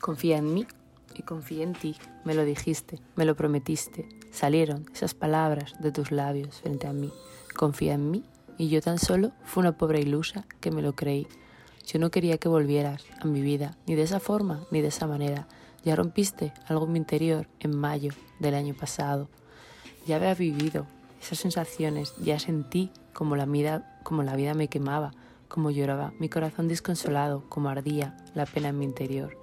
Confía en mí y confía en ti. Me lo dijiste, me lo prometiste. Salieron esas palabras de tus labios frente a mí. Confía en mí y yo tan solo fui una pobre ilusa que me lo creí. Yo no quería que volvieras a mi vida, ni de esa forma, ni de esa manera. Ya rompiste algo en mi interior en mayo del año pasado. Ya había vivido esas sensaciones, ya sentí como la vida, como la vida me quemaba, como lloraba mi corazón desconsolado, como ardía la pena en mi interior.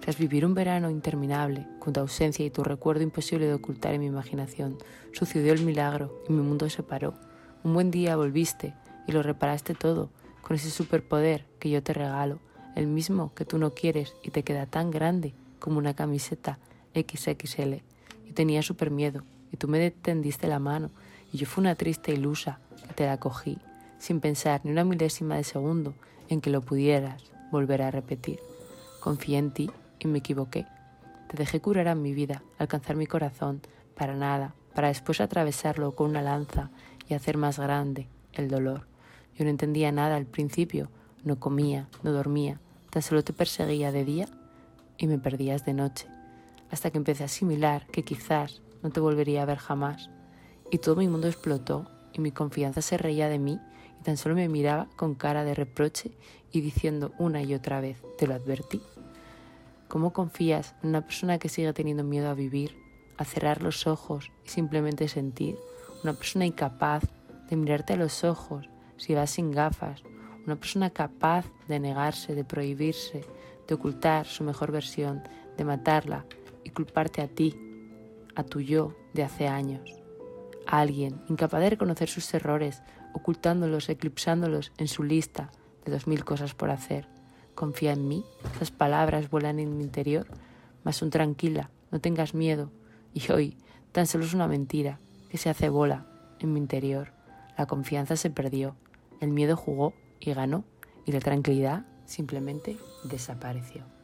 Tras vivir un verano interminable, con tu ausencia y tu recuerdo imposible de ocultar en mi imaginación, sucedió el milagro y mi mundo se paró. Un buen día volviste y lo reparaste todo, con ese superpoder que yo te regalo, el mismo que tú no quieres y te queda tan grande como una camiseta XXL. Yo tenía super miedo y tú me tendiste la mano y yo fui una triste ilusa que te la cogí, sin pensar ni una milésima de segundo en que lo pudieras volver a repetir. Confié en ti y me equivoqué. Te dejé curar a mi vida, alcanzar mi corazón, para nada, para después atravesarlo con una lanza y hacer más grande el dolor. Yo no entendía nada al principio, no comía, no dormía, tan solo te perseguía de día y me perdías de noche, hasta que empecé a asimilar que quizás no te volvería a ver jamás. Y todo mi mundo explotó y mi confianza se reía de mí y tan solo me miraba con cara de reproche y diciendo una y otra vez, te lo advertí. ¿Cómo confías en una persona que sigue teniendo miedo a vivir, a cerrar los ojos y simplemente sentir? Una persona incapaz de mirarte a los ojos si vas sin gafas. Una persona capaz de negarse, de prohibirse, de ocultar su mejor versión, de matarla y culparte a ti, a tu yo de hace años. A alguien incapaz de reconocer sus errores, ocultándolos, eclipsándolos en su lista de dos mil cosas por hacer confía en mí, esas palabras vuelan en mi interior, mas un tranquila, no tengas miedo, y hoy tan solo es una mentira que se hace bola en mi interior. La confianza se perdió, el miedo jugó y ganó, y la tranquilidad simplemente desapareció.